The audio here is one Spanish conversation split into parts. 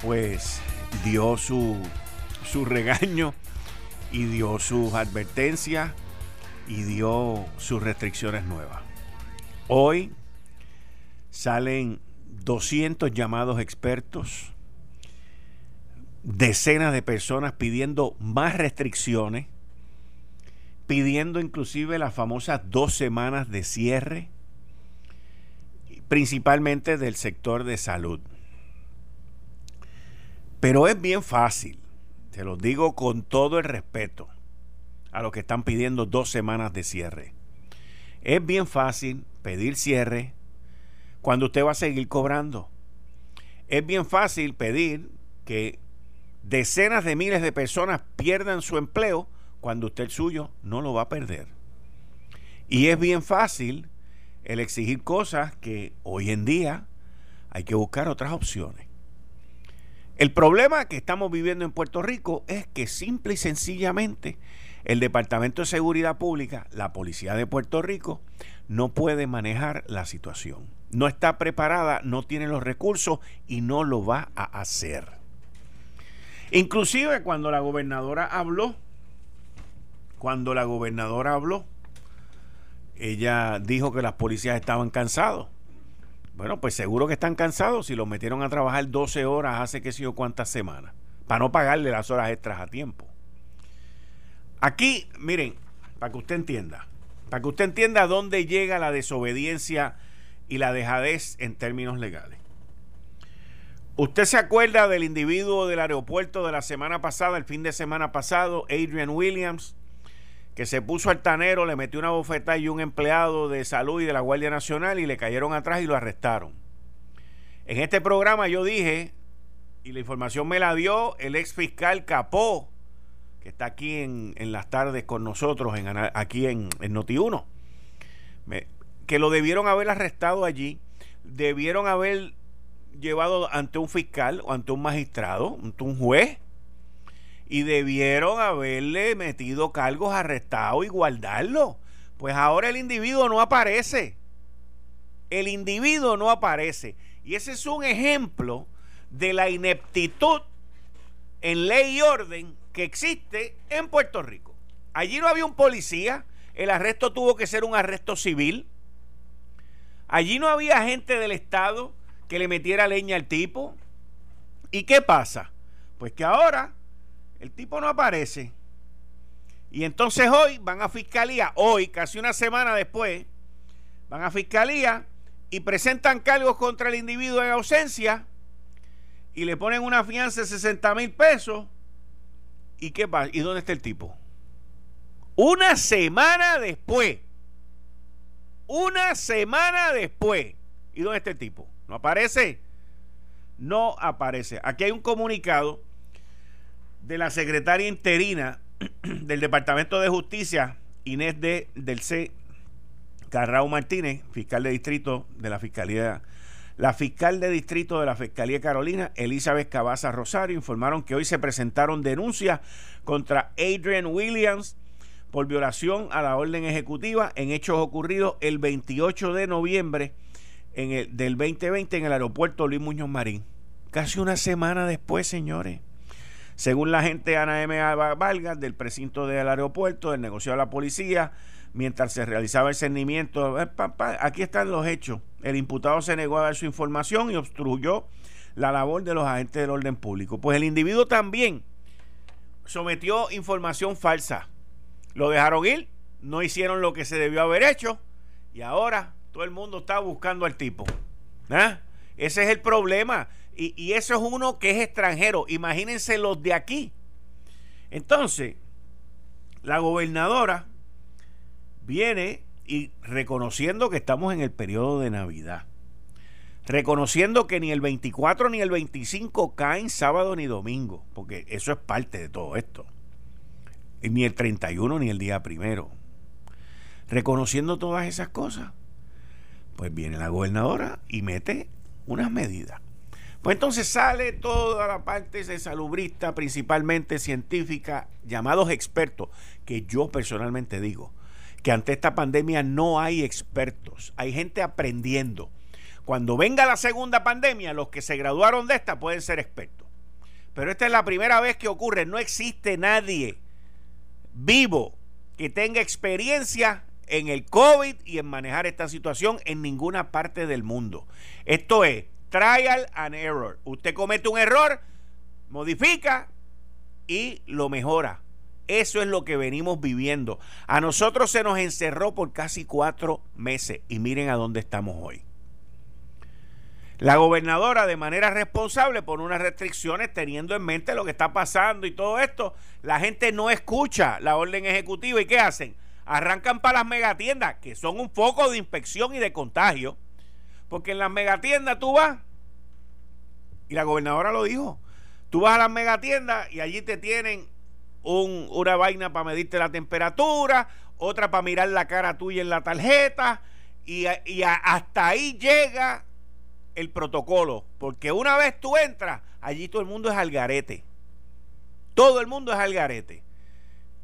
pues dio su, su regaño y dio sus advertencias y dio sus restricciones nuevas. Hoy salen 200 llamados expertos, decenas de personas pidiendo más restricciones, pidiendo inclusive las famosas dos semanas de cierre, principalmente del sector de salud. Pero es bien fácil, te lo digo con todo el respeto a los que están pidiendo dos semanas de cierre. Es bien fácil pedir cierre cuando usted va a seguir cobrando. Es bien fácil pedir que decenas de miles de personas pierdan su empleo cuando usted el suyo no lo va a perder. Y es bien fácil el exigir cosas que hoy en día hay que buscar otras opciones. El problema que estamos viviendo en Puerto Rico es que simple y sencillamente el Departamento de Seguridad Pública, la Policía de Puerto Rico, no puede manejar la situación. No está preparada, no tiene los recursos y no lo va a hacer. Inclusive cuando la gobernadora habló, cuando la gobernadora habló, ella dijo que las policías estaban cansados. Bueno, pues seguro que están cansados si los metieron a trabajar 12 horas hace que sé yo cuántas semanas, para no pagarle las horas extras a tiempo. Aquí, miren, para que usted entienda, para que usted entienda dónde llega la desobediencia y la dejadez en términos legales. ¿Usted se acuerda del individuo del aeropuerto de la semana pasada, el fin de semana pasado, Adrian Williams? Que se puso altanero, le metió una bofetada y un empleado de salud y de la Guardia Nacional y le cayeron atrás y lo arrestaron. En este programa yo dije, y la información me la dio el ex fiscal Capó, que está aquí en, las tardes con nosotros, en, aquí en, en Noti1, que lo debieron haber arrestado allí, debieron haber llevado ante un fiscal o ante un magistrado, ante un juez, y debieron haberle metido cargos arrestados y guardarlo. Pues ahora el individuo no aparece. El individuo no aparece. Y ese es un ejemplo de la ineptitud en ley y orden que existe en Puerto Rico. Allí no había un policía, el arresto tuvo que ser un arresto civil. Allí no había gente del Estado que le metiera leña al tipo. ¿Y qué pasa? Pues que ahora el tipo no aparece. Y entonces hoy van a fiscalía, hoy, casi una semana después, van a fiscalía y presentan cargos contra el individuo en ausencia y le ponen una fianza de 60 mil pesos. ¿Y qué pasa? ¿Y dónde está el tipo? Una semana después. Una semana después. ¿Y dónde está el tipo? ¿No aparece? No aparece. Aquí hay un comunicado de la secretaria interina del Departamento de Justicia, Inés de, del C. Carrao Martínez, fiscal de distrito de la Fiscalía. La fiscal de distrito de la Fiscalía Carolina, Elizabeth Cabaza Rosario, informaron que hoy se presentaron denuncias contra Adrian Williams por violación a la orden ejecutiva en hechos ocurridos el 28 de noviembre del 2020 en el aeropuerto Luis Muñoz Marín. Casi una semana después, señores. Según la gente Ana M. Vargas del precinto del aeropuerto, del negocio de la policía, mientras se realizaba el cernimiento, eh, aquí están los hechos. El imputado se negó a dar su información y obstruyó la labor de los agentes del orden público. Pues el individuo también sometió información falsa. Lo dejaron ir, no hicieron lo que se debió haber hecho y ahora todo el mundo está buscando al tipo. ¿Ah? Ese es el problema. Y, eso es uno que es extranjero. Imagínense los de aquí. Entonces, la gobernadora viene y reconociendo que estamos en el periodo de Navidad, reconociendo que ni el 24 ni el 25 caen sábado ni domingo, porque eso es parte de todo esto. Ni el 31 ni el día primero. Reconociendo todas esas cosas, pues viene la gobernadora y mete unas medidas. Pues entonces sale toda la parte de salubrista, principalmente científica, llamados expertos, que yo personalmente digo que ante esta pandemia no hay expertos, hay gente aprendiendo. Cuando venga la segunda pandemia, los que se graduaron de esta pueden ser expertos. Pero esta es la primera vez que ocurre, no existe nadie vivo que tenga experiencia en el COVID y en manejar esta situación en ninguna parte del mundo. Esto es trial and error. Usted comete un error, modifica y lo mejora. Eso es lo que venimos viviendo. A nosotros se nos encerró por casi cuatro meses y miren a dónde estamos hoy. La gobernadora de manera responsable pone unas restricciones teniendo en mente lo que está pasando y todo esto. La gente no escucha la orden ejecutiva y ¿qué hacen? Arrancan para las megatiendas, que son un foco de inspección y de contagio. Porque en las megatiendas tú vas, y la gobernadora lo dijo, tú vas a las megatiendas y allí te tienen un, una vaina para medirte la temperatura, otra para mirar la cara tuya en la tarjeta, y, hasta ahí llega el protocolo, porque una vez tú entras, allí todo el mundo es algarete. Todo el mundo es algarete.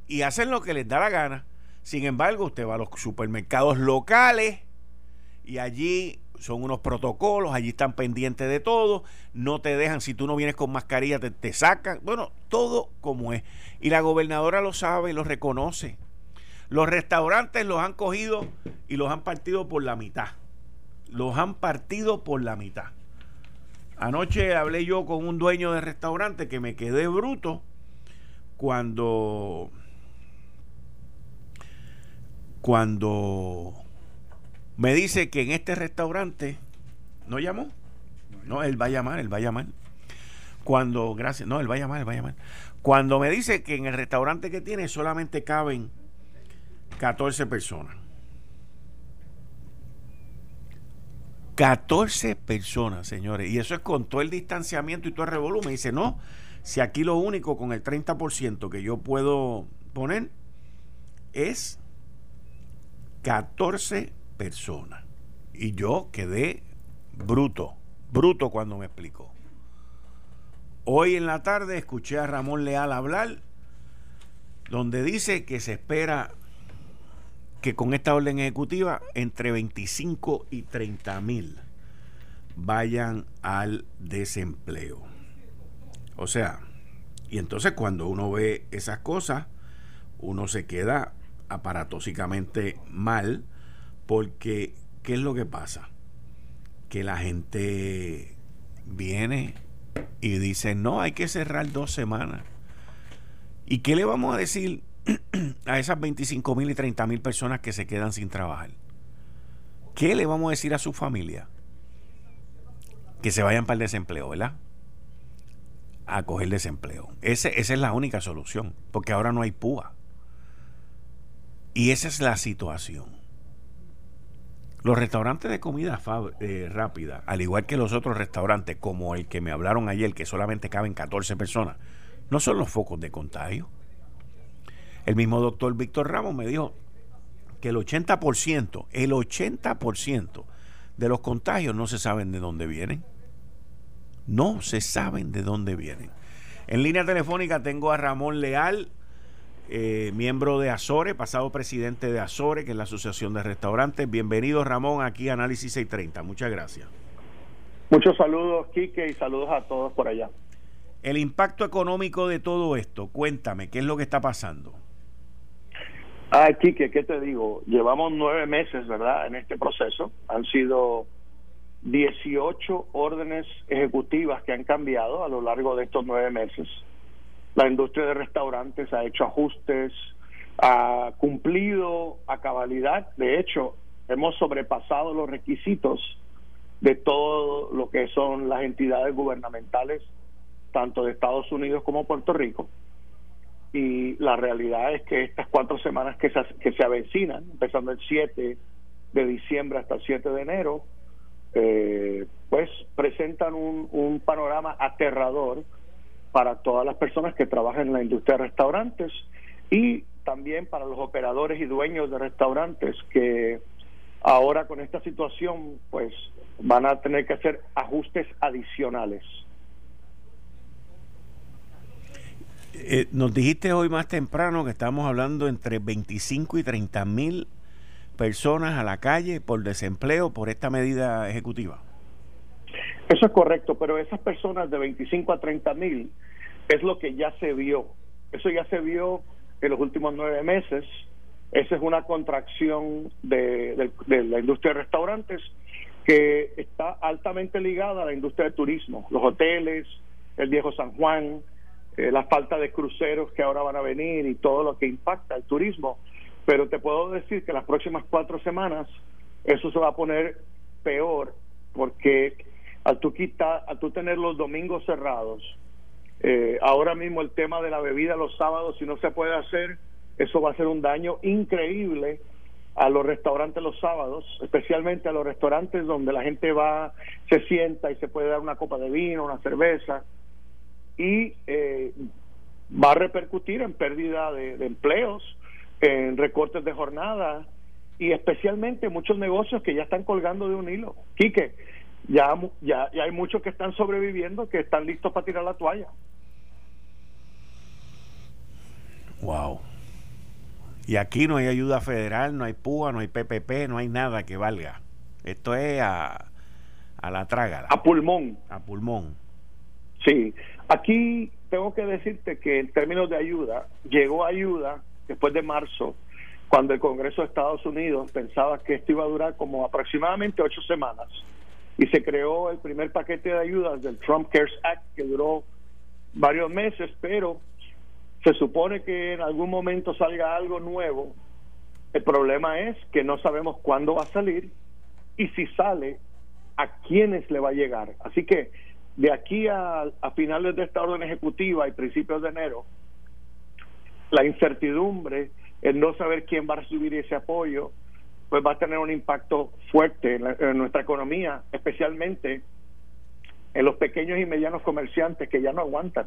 Y hacen lo que les da la gana. Sin embargo, usted va a los supermercados locales y allí son unos protocolos, allí están pendientes de todo, no te dejan, si tú no vienes con mascarilla, te, te sacan, bueno, todo como es. Y la gobernadora lo sabe lo reconoce. Los restaurantes los han cogido y los han partido por la mitad. Los han partido por la mitad. Anoche hablé yo con un dueño de restaurante que me quedé bruto cuando cuando me dice que en este restaurante, ¿no llamó? No, él va a llamar, él va a llamar. Cuando, gracias, no, él va a llamar, él va a llamar. Cuando me dice que en el restaurante que tiene solamente caben 14 personas. 14 personas, señores. Y eso es con todo el distanciamiento y todo el revolumen. Me dice, no, si aquí lo único con el 30% que yo puedo poner es 14 personas. Y yo quedé bruto, bruto cuando me explicó. Hoy en la tarde escuché a Ramón Leal hablar, donde dice que se espera que con esta orden ejecutiva entre 25 y 30 mil vayan al desempleo. O sea, y entonces cuando uno ve esas cosas, uno se queda aparatosamente mal porque, ¿qué es lo que pasa? Que la gente viene y dice, no, hay que cerrar dos semanas. ¿Y qué le vamos a decir a esas 25 mil y 30 mil personas que se quedan sin trabajar? ¿Qué le vamos a decir a su familia? Que se vayan para el desempleo, ¿verdad? A coger desempleo. Ese, esa es la única solución, porque ahora no hay púa. Y esa es la situación. Los restaurantes de comida eh, rápida, al igual que los otros restaurantes, como el que me hablaron ayer, que solamente caben 14 personas, no son los focos de contagio. El mismo doctor Víctor Ramos me dijo que el 80%, el 80% de los contagios no se saben de dónde vienen. No se saben de dónde vienen. En línea telefónica tengo a Ramón Leal, eh, miembro de Azore, pasado presidente de Azore, que es la Asociación de Restaurantes. Bienvenido, Ramón, aquí a Análisis 630. Muchas gracias. Muchos saludos, Quique, y saludos a todos por allá. El impacto económico de todo esto, cuéntame, ¿qué es lo que está pasando? Ah, Quique, ¿qué te digo? Llevamos nueve meses, ¿verdad?, en este proceso. Han sido 18 órdenes ejecutivas que han cambiado a lo largo de estos nueve meses la industria de restaurantes ha hecho ajustes, ha cumplido a cabalidad. De hecho, hemos sobrepasado los requisitos de todo lo que son las entidades gubernamentales, tanto de Estados Unidos como Puerto Rico. Y la realidad es que estas cuatro semanas que se, que se avecinan, empezando el 7 de diciembre hasta el 7 de enero, eh, pues presentan un, un panorama aterrador para todas las personas que trabajan en la industria de restaurantes y también para los operadores y dueños de restaurantes que ahora con esta situación pues van a tener que hacer ajustes adicionales. Eh, nos dijiste hoy más temprano que estamos hablando entre 25 y 30 mil personas a la calle por desempleo por esta medida ejecutiva. Eso es correcto, pero esas personas de 25 a 30 mil es lo que ya se vio. Eso ya se vio en los últimos nueve meses. Esa es una contracción de, la industria de restaurantes que está altamente ligada a la industria del turismo, los hoteles, el viejo San Juan, eh, la falta de cruceros que ahora van a venir y todo lo que impacta el turismo. Pero te puedo decir que las próximas cuatro semanas eso se va a poner peor porque al tú, quitar, al tú tener los domingos cerrados, eh, ahora mismo el tema de la bebida los sábados, si no se puede hacer, eso va a ser un daño increíble a los restaurantes los sábados, especialmente a los restaurantes donde la gente va, se sienta y se puede dar una copa de vino, una cerveza, y eh, va a repercutir en pérdida de, empleos, en recortes de jornada y especialmente muchos negocios que ya están colgando de un hilo. Quique, ya, ya, ya hay muchos que están sobreviviendo, que están listos para tirar la toalla. Wow. Y aquí no hay ayuda federal, no hay PUA, no hay PPP, no hay nada que valga. Esto es a, a la trágala. A pulmón. A pulmón. Sí. Aquí tengo que decirte que en términos de ayuda, llegó ayuda después de marzo, cuando el Congreso de Estados Unidos pensaba que esto iba a durar como aproximadamente ocho semanas. Y se creó el primer paquete de ayudas del Trump Cares Act, que duró varios meses, pero se supone que en algún momento salga algo nuevo. El problema es que no sabemos cuándo va a salir y si sale, a quiénes le va a llegar. Así que de aquí a, finales de esta orden ejecutiva y principios de enero, la incertidumbre, el no saber quién va a recibir ese apoyo, pues va a tener un impacto fuerte en nuestra economía, especialmente en los pequeños y medianos comerciantes que ya no aguantan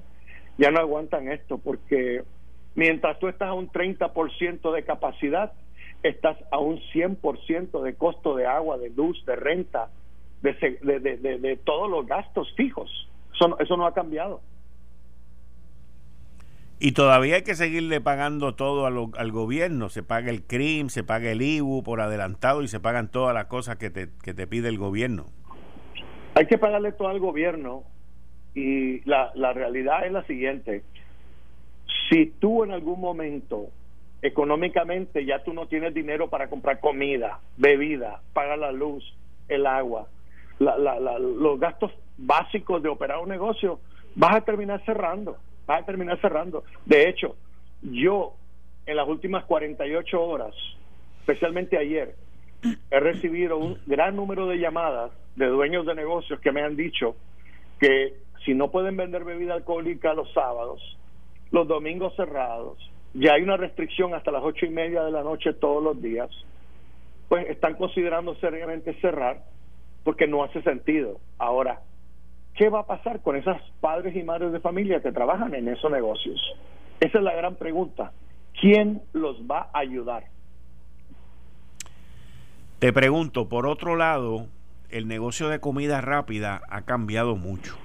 ya no aguantan esto porque mientras tú estás a un 30% de capacidad, estás a un 100% de costo de agua, de luz, de renta, de, de, de, todos los gastos fijos. Eso eso no ha cambiado. Y todavía hay que seguirle pagando todo al gobierno. Se paga el CRIM, se paga el IBU por adelantado y se pagan todas las cosas que te, que te pide el gobierno. Hay que pagarle todo al gobierno, y la, la realidad es la siguiente. Si tú en algún momento económicamente ya tú no tienes dinero para comprar comida, bebida, pagar la luz, el agua, la, la, los gastos básicos de operar un negocio, vas a terminar cerrando, vas a terminar cerrando. De hecho, yo en las últimas 48 horas, especialmente ayer, he recibido un gran número de llamadas de dueños de negocios que me han dicho que si no pueden vender bebida alcohólica los sábados, los domingos cerrados, ya hay una restricción hasta las ocho y media de la noche todos los días, pues están considerando seriamente cerrar porque no hace sentido. Ahora, ¿qué va a pasar con esas padres y madres de familia que trabajan en esos negocios? Esa es la gran pregunta. ¿Quién los va a ayudar? Te pregunto, por otro lado, el negocio de comida rápida ha cambiado mucho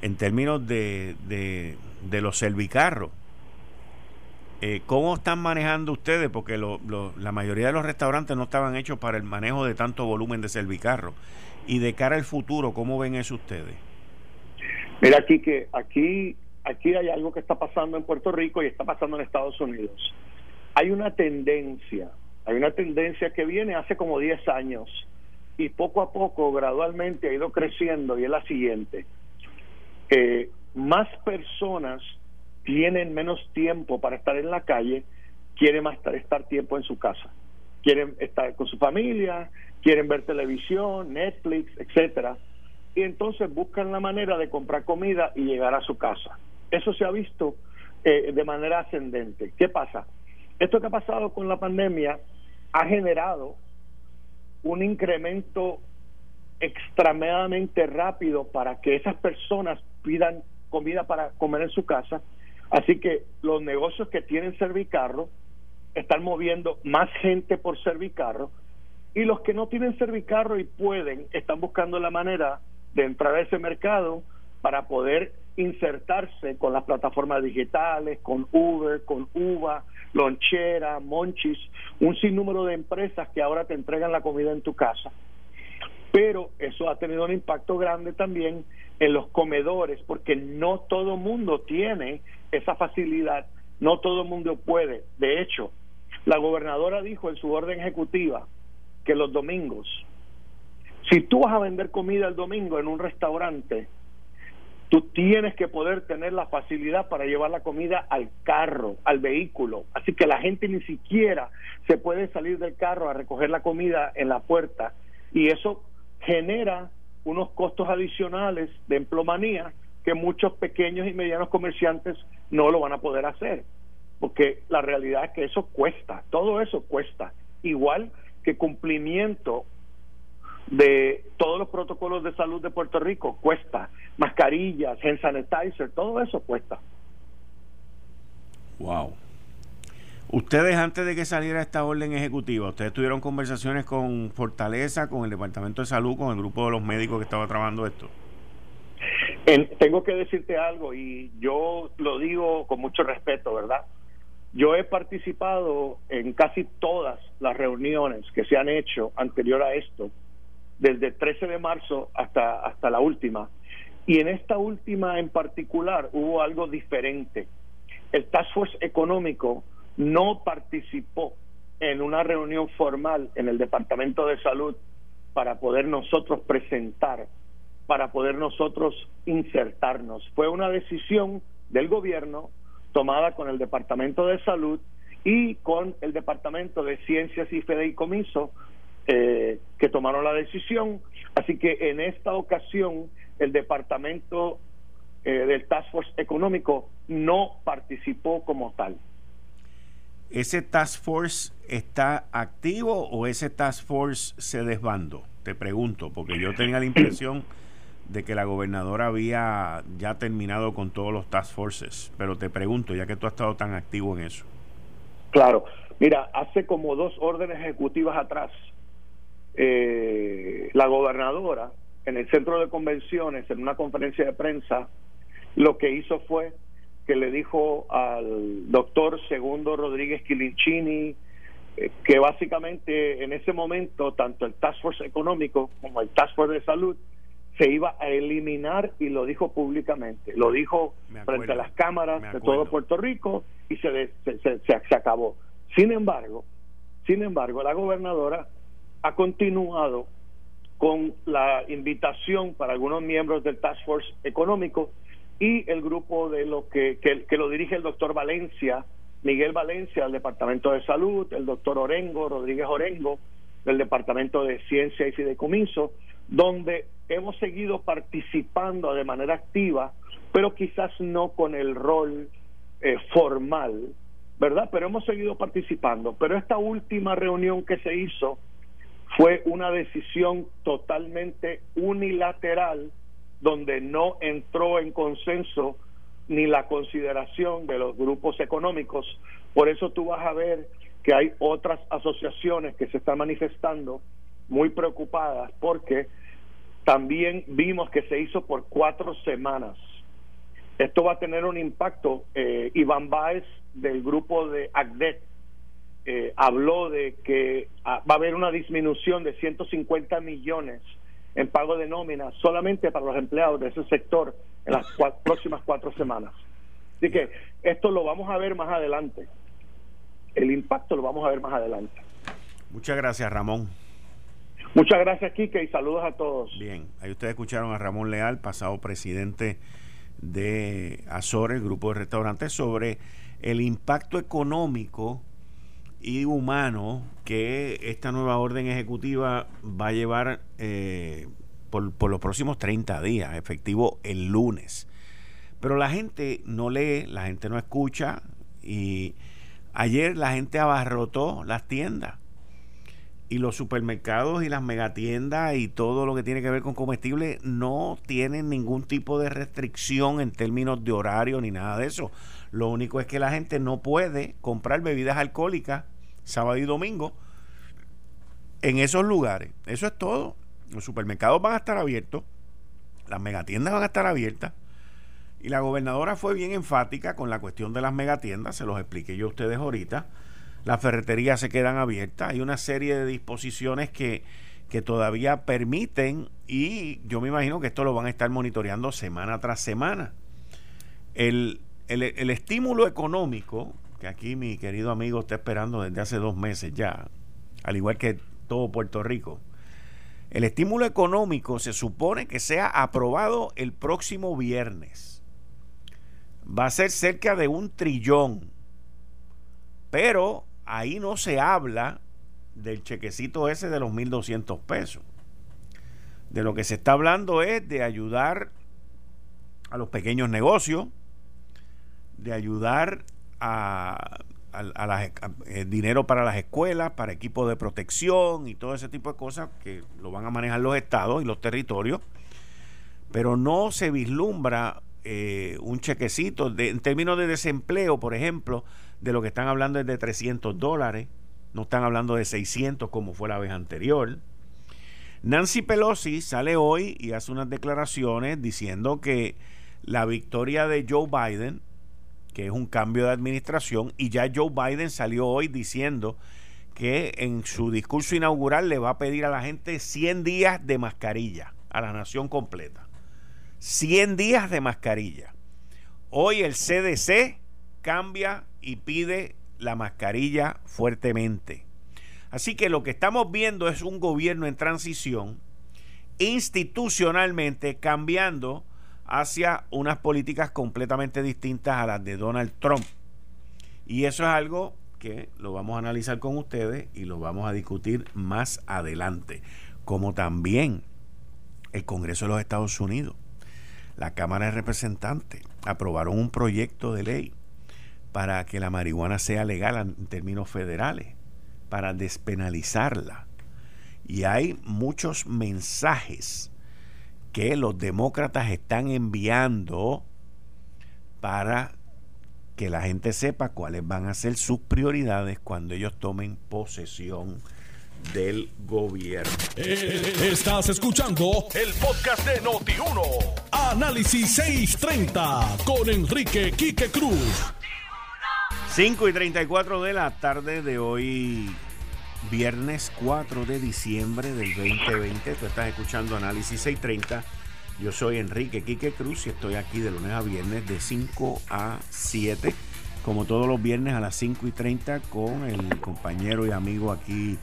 en términos de, de, los servicarros. Eh, ¿Cómo están manejando ustedes? Porque la mayoría de los restaurantes no estaban hechos para el manejo de tanto volumen de servicarros. Y de cara al futuro, ¿cómo ven eso ustedes? Mira aquí que aquí aquí hay algo que está pasando en Puerto Rico y está pasando en Estados Unidos. Hay una tendencia, hay una tendencia que viene hace como 10 años y poco a poco, gradualmente ha ido creciendo y es la siguiente más personas tienen menos tiempo para estar en la calle, quieren más estar, tiempo en su casa. Quieren estar con su familia, quieren ver televisión, Netflix, etcétera, y entonces buscan la manera de comprar comida y llegar a su casa. Eso se ha visto eh, de manera ascendente. ¿Qué pasa? Esto que ha pasado con la pandemia ha generado un incremento extremadamente rápido para que esas personas pidan comida para comer en su casa. Así que los negocios que tienen servicarro están moviendo más gente por servicarro y los que no tienen servicarro y pueden están buscando la manera de entrar a ese mercado para poder insertarse con las plataformas digitales, con Uber, con Uva, Lonchera, Monchis, un sinnúmero de empresas que ahora te entregan la comida en tu casa. Pero eso ha tenido un impacto grande también en los comedores, porque no todo mundo tiene esa facilidad, no todo mundo puede. De hecho, la gobernadora dijo en su orden ejecutiva que los domingos, si tú vas a vender comida el domingo en un restaurante, tú tienes que poder tener la facilidad para llevar la comida al carro, al vehículo. Así que la gente ni siquiera se puede salir del carro a recoger la comida en la puerta. Y eso genera unos costos adicionales de emplomanía que muchos pequeños y medianos comerciantes no lo van a poder hacer. Porque la realidad es que eso cuesta, todo eso cuesta. Igual que cumplimiento de todos los protocolos de salud de Puerto Rico cuesta, mascarillas, hand sanitizer, todo eso cuesta. Wow. Ustedes antes de que saliera esta orden ejecutiva, ustedes tuvieron conversaciones con Fortaleza, con el Departamento de Salud, con el grupo de los médicos que estaba trabajando esto. tengo que decirte algo y yo lo digo con mucho respeto, ¿verdad? Yo he participado en casi todas las reuniones que se han hecho anterior a esto desde el 13 de marzo hasta, hasta la última. Y en esta última en particular hubo algo diferente. El Task Force Económico no participó en una reunión formal en el Departamento de Salud para poder nosotros presentar, para poder nosotros insertarnos. Fue una decisión del gobierno tomada con el Departamento de Salud y con el Departamento de Ciencias y Fideicomiso eh, que tomaron la decisión. Así que en esta ocasión el Departamento eh, del Task Force Económico no participó como tal. ¿Ese Task Force está activo o ese Task Force se desbandó? Te pregunto, porque yo tenía la impresión de que la gobernadora había ya terminado con todos los Task Forces, pero te pregunto, ya que tú has estado tan activo en eso. Claro, mira, hace como dos órdenes ejecutivas atrás, eh, la gobernadora en el centro de convenciones, en una conferencia de prensa, lo que hizo fue que le dijo al doctor Segundo Rodríguez Quilinchini eh, que básicamente en ese momento tanto el Task Force económico como el Task Force de salud se iba a eliminar y lo dijo públicamente, lo dijo frente a las cámaras de todo Puerto Rico y se, se, se, se acabó. Sin embargo, sin embargo, la gobernadora ha continuado con la invitación para algunos miembros del Task Force Económico y el grupo de lo que, que, lo dirige el doctor Valencia, Miguel Valencia del Departamento de Salud, el doctor Orengo, Rodríguez Orengo, del Departamento de Ciencia y Fideicomiso, donde hemos seguido participando de manera activa, pero quizás no con el rol eh, formal, ¿verdad? Pero hemos seguido participando. Pero esta última reunión que se hizo fue una decisión totalmente unilateral donde no entró en consenso ni la consideración de los grupos económicos. Por eso tú vas a ver que hay otras asociaciones que se están manifestando muy preocupadas porque también vimos que se hizo por cuatro semanas. Esto va a tener un impacto. Eh, Iván Báez del grupo de ACDET eh, habló de que ah, va a haber una disminución de 150 millones en pago de nómina solamente para los empleados de ese sector en las próximas cuatro semanas. Así que esto lo vamos a ver más adelante. El impacto lo vamos a ver más adelante. Muchas gracias, Ramón. Muchas gracias, Quique, y saludos a todos. Bien, ahí ustedes escucharon a Ramón Leal, pasado presidente de Azores, grupo de restaurantes, sobre el impacto económico y humano que esta nueva orden ejecutiva va a llevar eh, por, por, los próximos 30 días, efectivo el lunes. Pero la gente no lee, la gente no escucha y ayer la gente abarrotó las tiendas y los supermercados y las megatiendas y todo lo que tiene que ver con comestibles no tienen ningún tipo de restricción en términos de horario ni nada de eso. Lo único es que la gente no puede comprar bebidas alcohólicas sábado y domingo en esos lugares. Eso es todo. Los supermercados van a estar abiertos, las megatiendas van a estar abiertas. Y la gobernadora fue bien enfática con la cuestión de las megatiendas, se los expliqué yo a ustedes ahorita las ferreterías se quedan abiertas. Hay una serie de disposiciones que, que todavía permiten y yo me imagino que esto lo van a estar monitoreando semana tras semana. El, el, estímulo económico, que aquí mi querido amigo está esperando desde hace dos meses ya, al igual que todo Puerto Rico, el estímulo económico se supone que sea aprobado el próximo viernes. Va a ser cerca de un trillón. Pero ahí no se habla del chequecito ese de los 1.200 pesos. De lo que se está hablando es de ayudar a los pequeños negocios, de ayudar a, eh, dinero para las escuelas, para equipos de protección y todo ese tipo de cosas que lo van a manejar los estados y los territorios, pero no se vislumbra eh, un chequecito en términos de desempleo, por ejemplo, de lo que están hablando es de 300 dólares, no están hablando de 600 como fue la vez anterior. Nancy Pelosi sale hoy y hace unas declaraciones diciendo que la victoria de Joe Biden, que es un cambio de administración, y ya Joe Biden salió hoy diciendo que en su discurso inaugural le va a pedir a la gente 100 días de mascarilla, a la nación completa. 100 días de mascarilla. Hoy el CDC cambia y pide la mascarilla fuertemente. Así que lo que estamos viendo es un gobierno en transición institucionalmente cambiando hacia unas políticas completamente distintas a las de Donald Trump. Y eso es algo que lo vamos a analizar con ustedes y lo vamos a discutir más adelante. Como también el Congreso de los Estados Unidos, la Cámara de Representantes, aprobaron un proyecto de ley para que la marihuana sea legal en términos federales, para despenalizarla. Y hay muchos mensajes que los demócratas están enviando para que la gente sepa cuáles van a ser sus prioridades cuando ellos tomen posesión del gobierno. Eh, estás escuchando el podcast de Noti1. Análisis 630 con Enrique Quique Cruz. 5 y 34 de la tarde de hoy, viernes 4 de diciembre del 2020. Tú estás escuchando Análisis 630. Yo soy Enrique Quique Cruz y estoy aquí de lunes a viernes de 5 a 7. Como todos los viernes a las 5 y 30 con el compañero y amigo aquí,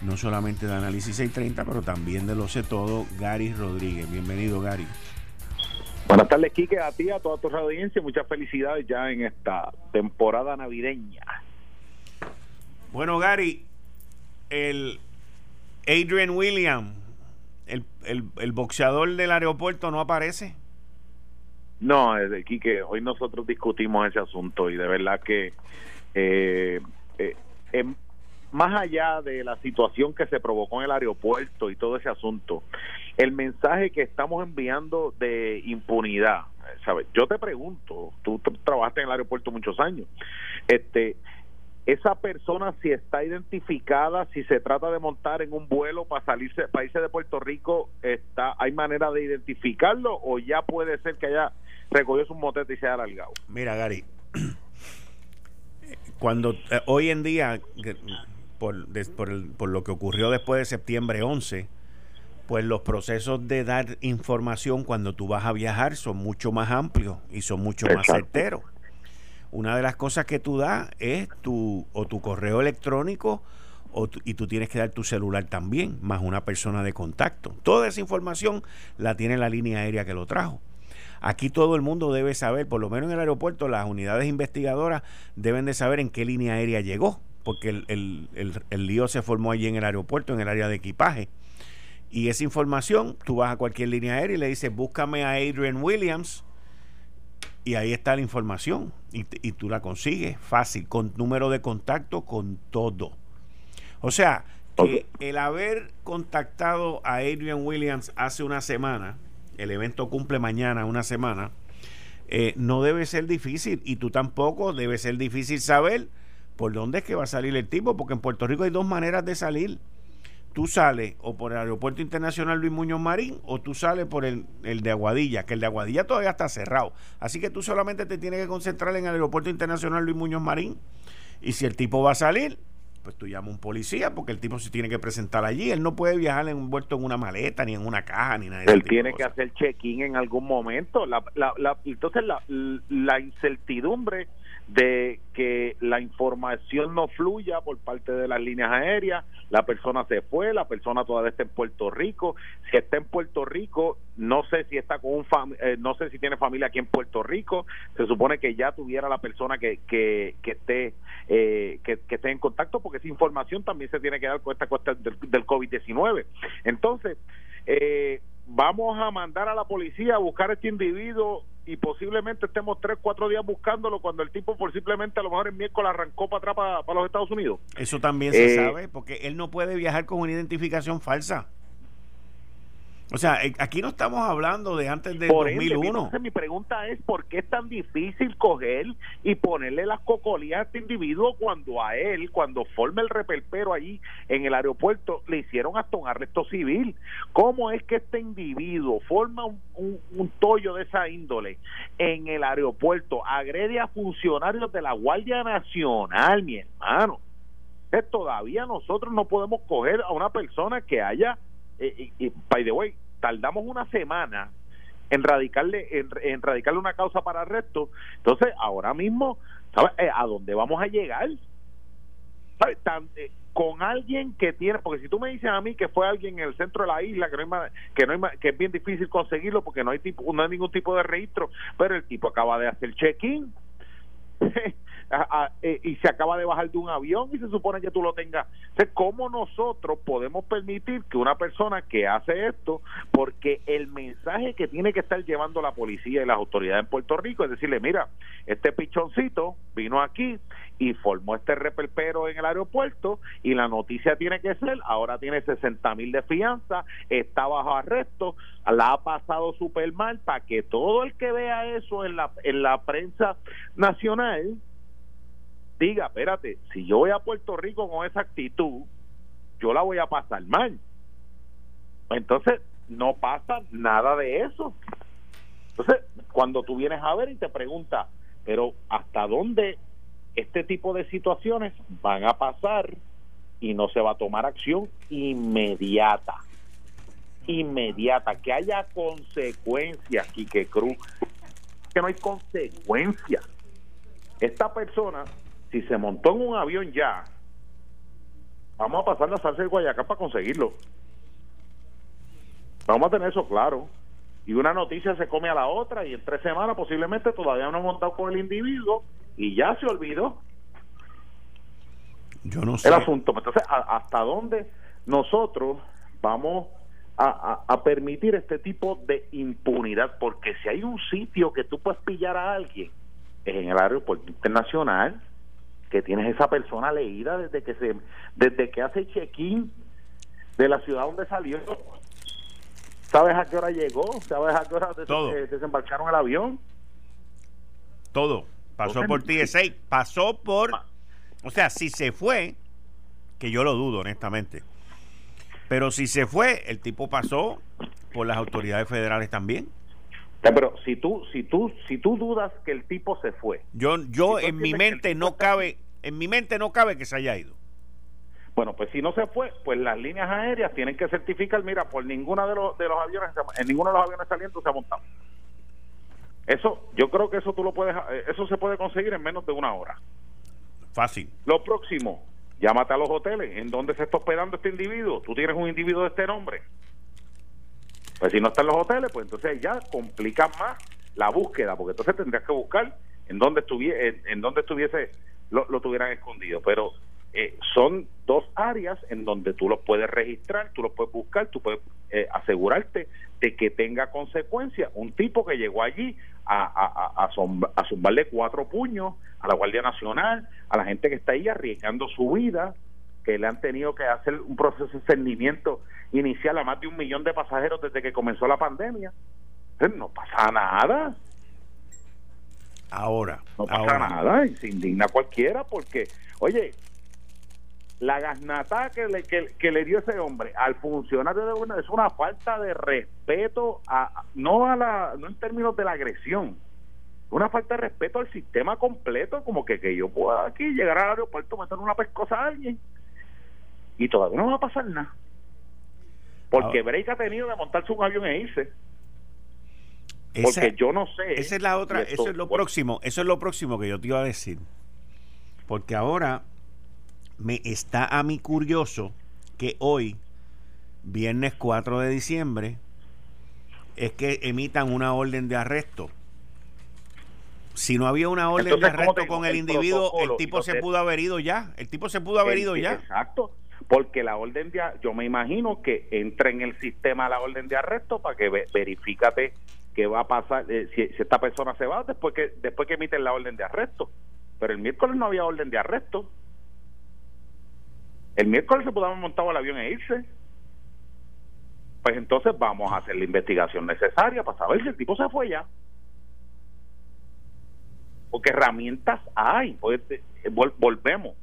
no solamente de Análisis 630, pero también de Lo Sé Todo, Gary Rodríguez. Bienvenido, Gary. Tardes, Quique, a ti, a toda tu audiencia. Muchas felicidades ya en esta temporada navideña. Bueno, Gary, el Adrian Williams, el, el, boxeador del aeropuerto, no aparece. No, de Quique, hoy nosotros discutimos ese asunto y de verdad que eh, eh, em, más allá de la situación que se provocó en el aeropuerto y todo ese asunto, el mensaje que estamos enviando de impunidad, ¿sabes? Yo te pregunto, tú trabajaste en el aeropuerto muchos años, este esa persona si está identificada, si se trata de montar en un vuelo para salirse, para irse de Puerto Rico, está, hay manera de identificarlo o ya puede ser que haya recogido su motete y se haya alargado. Mira, Gary, cuando eh, hoy en día por, por, lo que ocurrió después de septiembre 11, pues los procesos de dar información cuando tú vas a viajar son mucho más amplios y son mucho más certeros. Una de las cosas que tú das es tu o tu correo electrónico o y tú tienes que dar tu celular también, más una persona de contacto. Toda esa información la tiene la línea aérea que lo trajo. Aquí todo el mundo debe saber, por lo menos en el aeropuerto, las unidades investigadoras deben de saber en qué línea aérea llegó porque el, el, lío se formó allí en el aeropuerto, en el área de equipaje. Y esa información, tú vas a cualquier línea aérea y le dices, búscame a Adrian Williams, y ahí está la información, y, y tú la consigues fácil, con número de contacto, con todo. O sea, que el haber contactado a Adrian Williams hace una semana, el evento cumple mañana una semana, eh, no debe ser difícil y tú tampoco debe ser difícil saber por dónde es que va a salir el tipo, porque en Puerto Rico hay dos maneras de salir. Tú sales o por el Aeropuerto Internacional Luis Muñoz Marín o tú sales por el, el de Aguadilla, que el de Aguadilla todavía está cerrado. Así que tú solamente te tienes que concentrar en el Aeropuerto Internacional Luis Muñoz Marín. Y si el tipo va a salir, pues tú llamas a un policía porque el tipo se tiene que presentar allí. Él no puede viajar envuelto en una maleta, ni en una caja, ni nada. Él tiene que hacer check-in en algún momento. La, la, la, entonces, la, la incertidumbre de que la información no fluya por parte de las líneas aéreas, la persona se fue, la persona todavía está en Puerto Rico, si está en Puerto Rico, no sé si está con un eh, no sé si tiene familia aquí en Puerto Rico, se supone que ya tuviera la persona que, que, que esté eh, que, esté en contacto porque esa información también se tiene que dar con esta cuestión del, del COVID-19. Entonces, eh, vamos a mandar a la policía a buscar a este individuo y posiblemente estemos tres, cuatro días buscándolo cuando el tipo por simplemente a lo mejor el miércoles arrancó para atrás para, los Estados Unidos. Eso también se eh, sabe, porque él no puede viajar con una identificación falsa. O sea, eh, aquí no estamos hablando de antes de 2001. entonces mi pregunta es, ¿por qué es tan difícil coger y ponerle las cocolías a este individuo cuando a él, cuando forma el repelpero allí en el aeropuerto, le hicieron hasta un arresto civil? ¿Cómo es que este individuo forma un, un, tollo de esa índole en el aeropuerto, agrede a funcionarios de la Guardia Nacional, mi hermano? todavía nosotros no podemos coger a una persona que haya y, y, by the way, tardamos una semana en radicarle en, radicarle una causa para arresto. Entonces, ahora mismo, ¿sabes eh, a dónde vamos a llegar? ¿Sabes? Eh, con alguien que tiene, porque si tú me dices a mí que fue alguien en el centro de la isla, que no hay, que no hay, que es bien difícil conseguirlo porque no hay tipo, no hay ningún tipo de registro, pero el tipo acaba de hacer check-in. Eh, y se acaba de bajar de un avión y se supone que tú lo tengas. ¿Cómo nosotros podemos permitir que una persona que hace esto, porque el mensaje que tiene que estar llevando la policía y las autoridades en Puerto Rico es decirle, mira, este pichoncito vino aquí y formó este reperpero en el aeropuerto y la noticia tiene que ser, ahora tiene 60 mil de fianza, está bajo arresto, la ha pasado súper mal para que todo el que vea eso en la, en la prensa nacional diga, espérate, si yo voy a Puerto Rico con esa actitud, yo la voy a pasar mal. Entonces, no pasa nada de eso. Entonces, cuando tú vienes a ver y te preguntas, pero ¿hasta dónde este tipo de situaciones van a pasar y no se va a tomar acción inmediata? Inmediata, que haya consecuencias, Quique Cruz, que no hay consecuencias. Esta persona si se montó en un avión ya, vamos a pasar la salsa de Guayacán para conseguirlo. Vamos a tener eso claro. Y una noticia se come a la otra y en tres semanas posiblemente todavía no hemos montado con el individuo y ya se olvidó. Yo no sé. El asunto. Entonces, ¿hasta dónde nosotros vamos a, a, permitir este tipo de impunidad? Porque si hay un sitio que tú puedes pillar a alguien, es en el aeropuerto internacional que tienes esa persona leída desde que se desde que hace check-in de la ciudad donde salió sabes a qué hora llegó sabes a qué hora eh, desembarcaron el avión todo. Pasó por TSA pasó por o sea si se fue que yo lo dudo honestamente pero si se fue el tipo pasó por las autoridades federales también. Pero si tú, si tú, si tú dudas que el tipo se fue. Yo, yo en mi mente no cabe, en mi mente no cabe que se haya ido. Bueno, pues si no se fue, pues las líneas aéreas tienen que certificar, mira, por ninguna de los, de los aviones, en ninguno de los aviones saliendo se ha montado. Eso, yo creo que eso tú lo puedes, eh, eso se puede conseguir en menos de una hora. Fácil. Lo próximo, llámate a los hoteles, en donde se está hospedando este individuo. Tú tienes un individuo de este nombre pues si no están los hoteles, pues entonces ya complica más la búsqueda, porque entonces tendrías que buscar en dónde estuviese, en, dónde estuviese lo, lo tuvieran escondido. Pero eh, son dos áreas en donde tú los puedes registrar, tú los puedes buscar, tú puedes eh, asegurarte de que tenga consecuencias. Un tipo que llegó allí a, a, a, zumbarle cuatro puños a la Guardia Nacional, a la gente que está ahí arriesgando su vida, que le han tenido que hacer un proceso de cernimiento inicial a más de un millón de pasajeros desde que comenzó la pandemia. No pasa nada. Ahora. No pasa nada y se indigna cualquiera porque, oye, la gasnata que le, que, le dio ese hombre al funcionario de gobierno es una falta de respeto a no a la no en términos de la agresión una falta de respeto al sistema completo como que, que yo pueda aquí llegar al aeropuerto meter una pescosa a alguien y todavía no va a pasar nada porque ah. ha tenido de montarse un avión e irse porque yo no sé esa es la otra eso es lo próximo eso es lo próximo que yo te iba a decir porque ahora me está a mí curioso que hoy, viernes 4 de diciembre, es que emitan una orden de arresto. Si no había una orden de arresto con el, individuo, el tipo se pudo haber ido ya. El tipo se pudo haber ido ya. Exacto. Porque la orden de yo me imagino que entra en el sistema la orden de arresto para que verifícate qué va a pasar eh, si, si, esta persona se va después que después que emiten la orden de arresto. Pero el miércoles no había orden de arresto. El miércoles se pudo haber montado el avión e irse. Pues entonces vamos a hacer la investigación necesaria para saber si el tipo se fue ya. Porque herramientas hay. Pues, volvemos.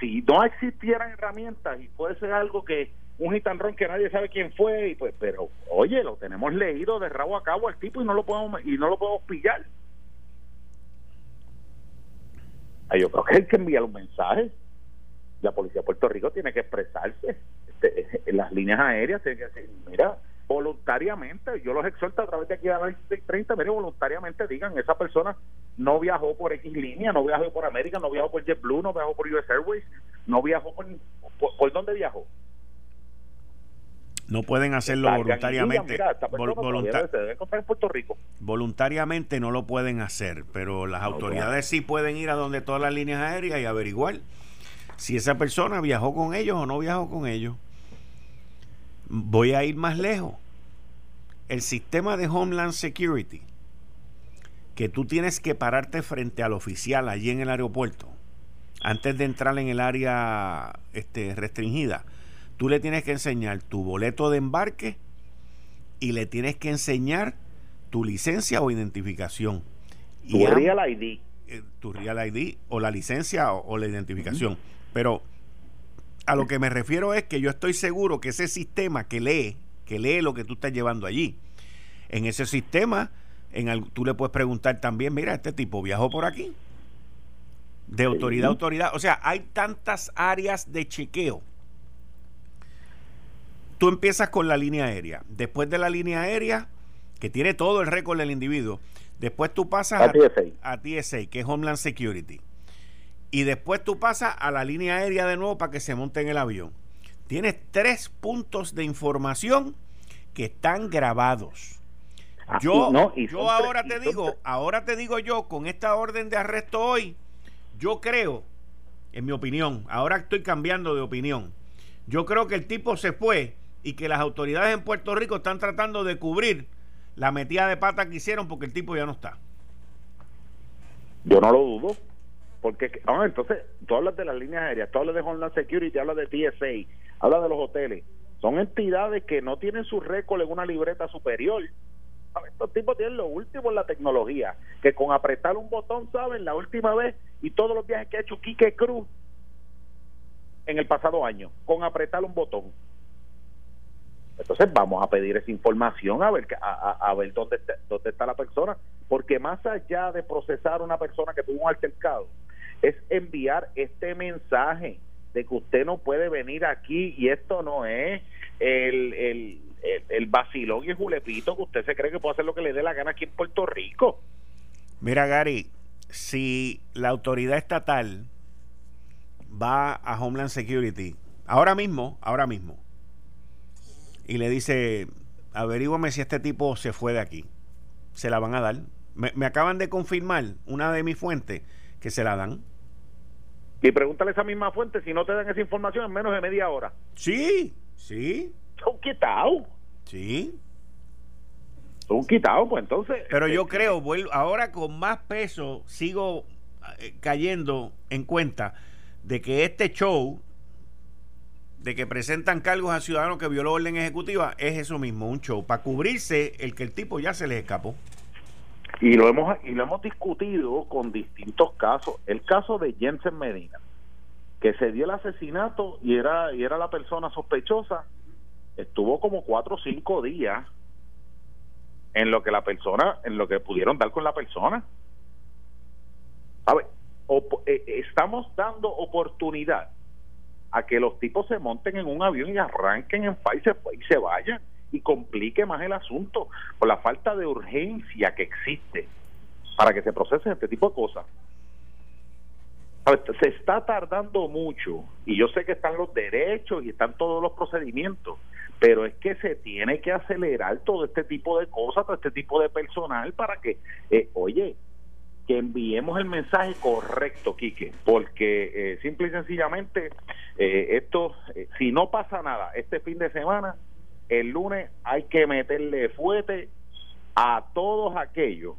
Si no existieran herramientas y puede ser algo que un gitanrón que nadie sabe quién fue, y pues, pero oye, lo tenemos leído de rabo a cabo al tipo y no lo podemos y no lo podemos pillar. Yo creo que hay que enviar un mensaje la policía de Puerto Rico tiene que expresarse este, en las líneas aéreas tiene que decir mira voluntariamente yo los exhorto a través de aquí a las 30 mire voluntariamente digan esa persona no viajó por X línea no viajó por América no viajó por JetBlue no viajó por US Airways no viajó por por, dónde viajó no pueden hacerlo voluntariamente. Puerto Rico. Voluntariamente no lo pueden hacer, pero las autoridades sí pueden ir a donde todas las líneas aéreas y averiguar si esa persona viajó con ellos o no viajó con ellos. Voy a ir más lejos. El sistema de Homeland Security, que tú tienes que pararte frente al oficial allí en el aeropuerto, antes de entrar en el área este, restringida, tú le tienes que enseñar tu boleto de embarque y le tienes que enseñar tu licencia o identificación. Tu Real ID. Eh, tu Real ID o la licencia o, la identificación. Pero a lo que me refiero es que yo estoy seguro que ese sistema que lee, que lee lo que tú estás llevando allí, en ese sistema, en tú le puedes preguntar también, mira, este tipo viajó por aquí. De autoridad a autoridad. O sea, hay tantas áreas de chequeo. Tú empiezas con la línea aérea. Después de la línea aérea, que tiene todo el récord del individuo, después tú pasas a, a TSA, que es Homeland Security y después tú pasas a la línea aérea de nuevo para que se monte en el avión. Tienes tres puntos de información que están grabados. Ah, yo, yo ahora te digo, ahora te digo yo, con esta orden de arresto hoy, yo creo, en mi opinión, ahora estoy cambiando de opinión, yo creo que el tipo se fue y que las autoridades en Puerto Rico están tratando de cubrir la metida de pata que hicieron porque el tipo ya no está. Yo no lo dudo. Porque, ah, entonces, tú hablas de las líneas aéreas, tú hablas de Homeland Security, hablas de TSA, hablas de los hoteles. Son entidades que no tienen su récord en una libreta superior. Estos tipos tienen lo último en la tecnología, que con apretar un botón, ¿saben? La última vez y todos los viajes que ha hecho Quique Cruz en el pasado año, con apretar un botón. Entonces vamos a pedir esa información a ver a, a, ver dónde está, dónde está la persona, porque más allá de procesar una persona que tuvo un altercado, es enviar este mensaje de que usted no puede venir aquí y esto no es el, el, el, vacilón y el julepito que usted se cree que puede hacer lo que le dé la gana aquí en Puerto Rico. Mira, Gary, si la autoridad estatal va a Homeland Security, ahora mismo, ahora mismo, y le dice, averígüame si este tipo se fue de aquí, se la van a dar. Me, me acaban de confirmar una de mis fuentes que se la dan. Y pregúntale a esa misma fuente si no te dan esa información en menos de media hora. Sí, sí. Son quitados. Sí. Son quitados, pues entonces. Pero yo este, creo, vuelvo, ahora con más peso sigo eh, cayendo en cuenta de que este show de que presentan cargos a ciudadanos que violó orden ejecutiva es eso mismo, un show, para cubrirse el que el tipo ya se les escapó. Y lo hemos y lo hemos discutido con distintos casos. El caso de Jensen Medina, que se dio el asesinato y era y era la persona sospechosa, estuvo como cuatro o cinco días en lo que la persona, en lo que pudieron dar con la persona. A ver, eh, estamos dando oportunidad a que los tipos se monten en un avión y arranquen en paz y se vayan y complique más el asunto por la falta de urgencia que existe para que se procese este tipo de cosas. Se está tardando mucho y yo sé que están los derechos y están todos los procedimientos, pero es que se tiene que acelerar todo este tipo de cosas, todo este tipo de personal para que, eh, oye, que enviemos el mensaje correcto, Quique, porque eh, simple y sencillamente eh, esto, si no pasa nada este fin de semana, el lunes hay que meterle fuerte a todos aquellos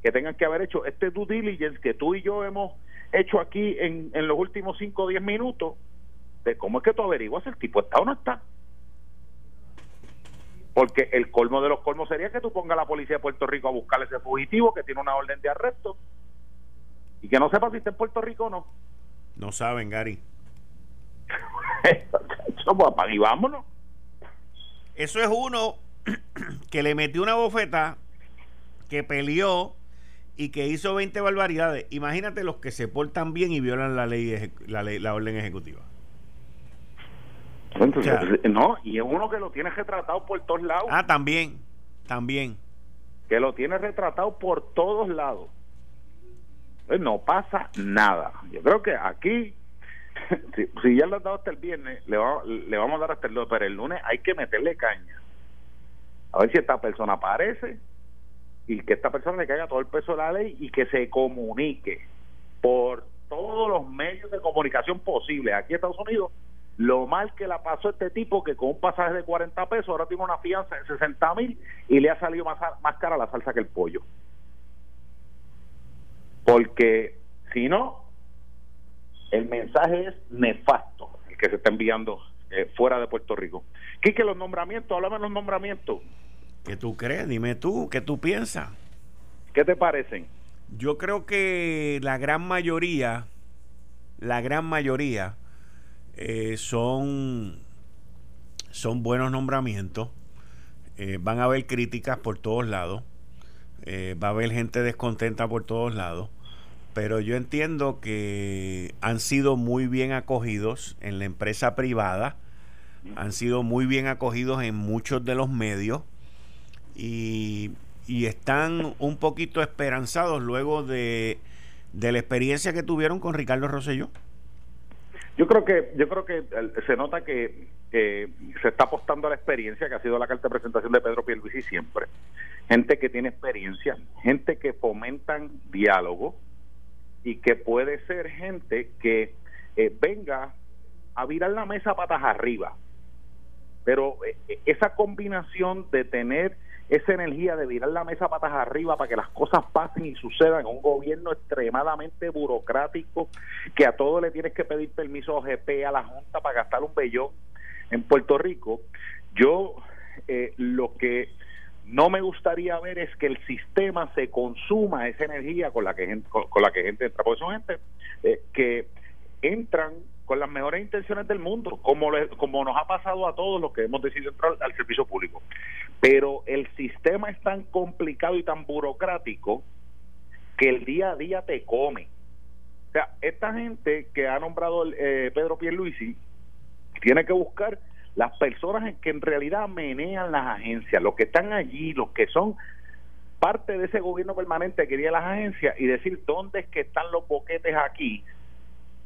que tengan que haber hecho este due diligence que tú y yo hemos hecho aquí en, en los últimos 5 o 10 minutos de cómo es que tú averiguas si el tipo está o no está. Porque el colmo de los colmos sería que tú pongas a la policía de Puerto Rico a buscar ese fugitivo que tiene una orden de arresto y que no sepa si está en Puerto Rico o no. No saben, Gary. y vámonos. Eso es uno que le metió una bofeta, que peleó y que hizo 20 barbaridades. Imagínate los que se portan bien y violan la ley, la, ley, la orden ejecutiva. No, y es uno que lo tiene retratado por todos lados. Ah, también, también. Que lo tiene retratado por todos lados. Pues no pasa nada. Yo creo que aquí si, ya le han dado hasta el viernes, le, le vamos a dar hasta el lunes, pero el lunes hay que meterle caña. A ver si esta persona aparece y que esta persona le caiga todo el peso de la ley y que se comunique por todos los medios de comunicación posibles aquí en Estados Unidos lo mal que la pasó este tipo que con un pasaje de 40 pesos ahora tiene una fianza de 60 mil y le ha salido más, más cara la salsa que el pollo. Porque si no, el mensaje es nefasto el que se está enviando eh, fuera de Puerto Rico. Quique, los nombramientos, háblame de los nombramientos. ¿Qué tú crees? Dime tú, ¿qué tú piensas? ¿Qué te parecen? Yo creo que la gran mayoría, la gran mayoría eh, son, son buenos nombramientos. Eh, van a haber críticas por todos lados. va a haber gente descontenta por todos lados pero yo entiendo que han sido muy bien acogidos en la empresa privada, han sido muy bien acogidos en muchos de los medios y, están un poquito esperanzados luego de, la experiencia que tuvieron con Ricardo Rosselló. Yo creo que yo creo que se nota que se está apostando a la experiencia que ha sido la carta de presentación de Pedro Pierluisi siempre. Gente que tiene experiencia, gente que fomentan diálogo, y que puede ser gente que eh, venga a virar la mesa patas arriba. Pero eh, eh, esa combinación de tener esa energía de virar la mesa patas arriba para que las cosas pasen y sucedan un gobierno extremadamente burocrático que a todo le tienes que pedir permiso a OGP, a la Junta para gastar un bellón en Puerto Rico, yo lo que no me gustaría ver es que el sistema se consuma esa energía con la que gente, con, la que gente entra, porque son gente eh, que entran con las mejores intenciones del mundo, como, como nos ha pasado a todos los que hemos decidido entrar al servicio público. Pero el sistema es tan complicado y tan burocrático que el día a día te come. O sea, esta gente que ha nombrado eh, Pedro Pierluisi tiene que buscar las personas que en realidad menean las agencias, los que están allí, los que son parte de ese gobierno permanente que guía las agencias y decir dónde es que están los boquetes aquí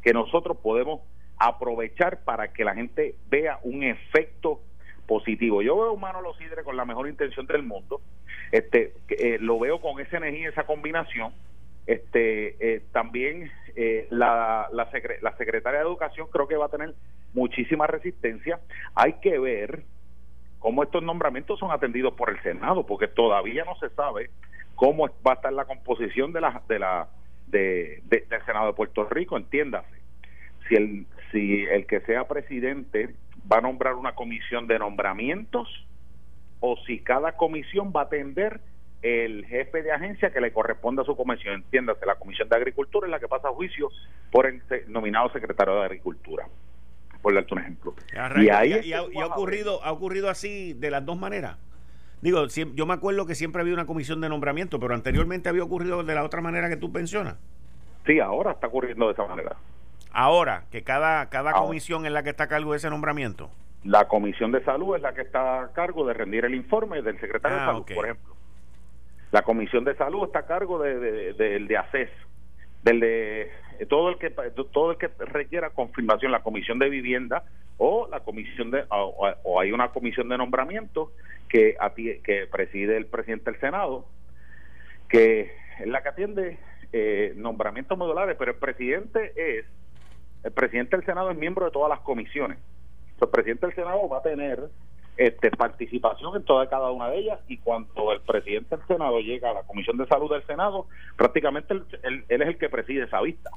que nosotros podemos aprovechar para que la gente vea un efecto positivo. Yo veo a Manolo Sidre con la mejor intención del mundo, este, eh, lo veo con esa energía, esa combinación. Este, eh, también eh, la, la, la secretaria de Educación creo que va a tener muchísima resistencia. Hay que ver cómo estos nombramientos son atendidos por el Senado, porque todavía no se sabe cómo va a estar la composición de la, de la, de, del Senado de Puerto Rico, entiéndase. Si el si el que sea presidente va a nombrar una comisión de nombramientos o si cada comisión va a atender el jefe de agencia que le corresponde a su comisión. Entiéndase, la Comisión de Agricultura es la que pasa a juicio por el nominado secretario de Agricultura, por darte un ejemplo. y, ahí ha, ocurrido, ha ocurrido así de las dos maneras. Digo, yo me acuerdo que siempre había una comisión de nombramiento, pero anteriormente había ocurrido de la otra manera que tú mencionas. Sí, ahora está ocurriendo de esa manera. Ahora, que cada, cada comisión es la que está a cargo de ese nombramiento. La comisión de salud es la que está a cargo de rendir el informe del secretario de ah, salud, por ejemplo. La comisión de salud está a cargo de, de, del de ACES, del de todo el que todo el que requiera confirmación, la comisión de vivienda o la comisión de o, hay una comisión de nombramiento que que preside el presidente del Senado, que es la que atiende eh, nombramientos modulares, pero el presidente es el presidente del Senado es miembro de todas las comisiones. el presidente del Senado va a tener este, participación en toda cada una de ellas y cuando el presidente del Senado llega a la Comisión de Salud del Senado, prácticamente él, es el que preside esa vista.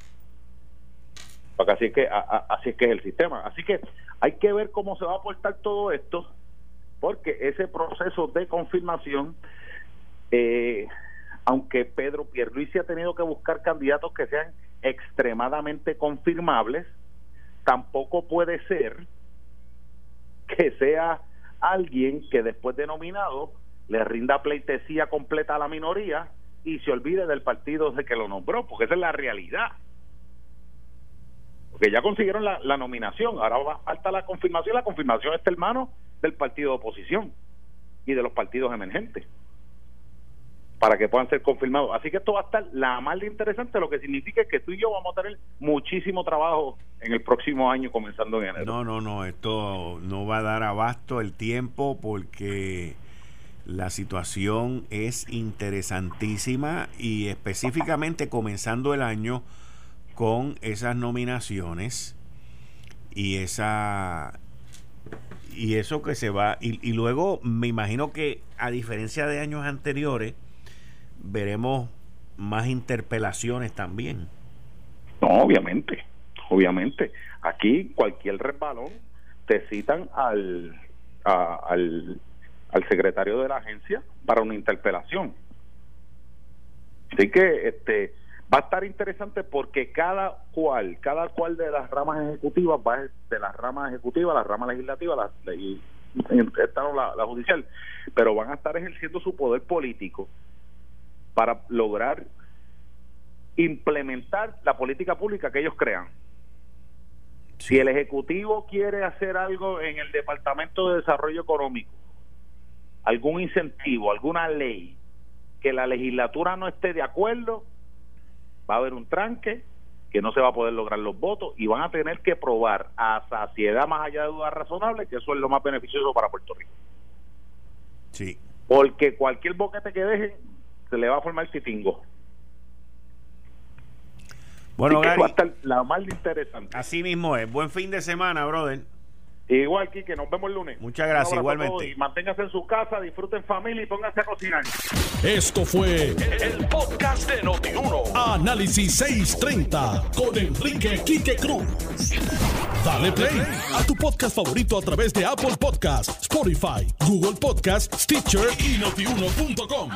Porque así es que así es que es el sistema. Así que hay que ver cómo se va a aportar todo esto, porque ese proceso de confirmación, eh, aunque Pedro Pierluisi ha tenido que buscar candidatos que sean extremadamente confirmables, tampoco puede ser que sea alguien que después de nominado le rinda pleitesía completa a la minoría y se olvide del partido de que lo nombró, porque esa es la realidad. Porque ya consiguieron la, nominación, ahora va, falta la confirmación, la confirmación está en mano del partido de oposición y de los partidos emergentes para que puedan ser confirmados. Así que esto va a estar la más interesante, lo que significa que tú y yo vamos a tener muchísimo trabajo en el próximo año, comenzando en enero. No, no, no, esto no va a dar abasto el tiempo porque la situación es interesantísima y específicamente comenzando el año con esas nominaciones y esa y eso que se va y luego me imagino que a diferencia de años anteriores veremos más interpelaciones también. No, obviamente, obviamente. Aquí cualquier resbalón te citan al, al, al secretario de la agencia para una interpelación. Así que este va a estar interesante porque cada cual, cada cual de las ramas ejecutivas va de las ramas ejecutivas, la rama legislativa, la, y, la judicial, pero van a estar ejerciendo su poder político para lograr implementar la política pública que ellos crean. Si el Ejecutivo quiere hacer algo en el Departamento de Desarrollo Económico, algún incentivo, alguna ley, que la legislatura no esté de acuerdo, va a haber un tranque, que no se va a poder lograr los votos y van a tener que probar a saciedad más allá de dudas razonables que eso es lo más beneficioso para Puerto Rico. Sí. Porque cualquier boquete que dejen se le va a formar titingo. Bueno, Gary, va la más interesante. Así mismo es. Buen fin de semana, brother. Igual, Kike, nos vemos el lunes. Muchas gracias, igualmente. Y manténgase en su casa, disfruten familia y pónganse a cocinar. Esto fue el, podcast de Notiuno. Análisis 630 con Enrique Quique Cruz. Dale play a tu podcast favorito a través de Apple Podcasts, Spotify, Google Podcasts, Stitcher y notiuno.com.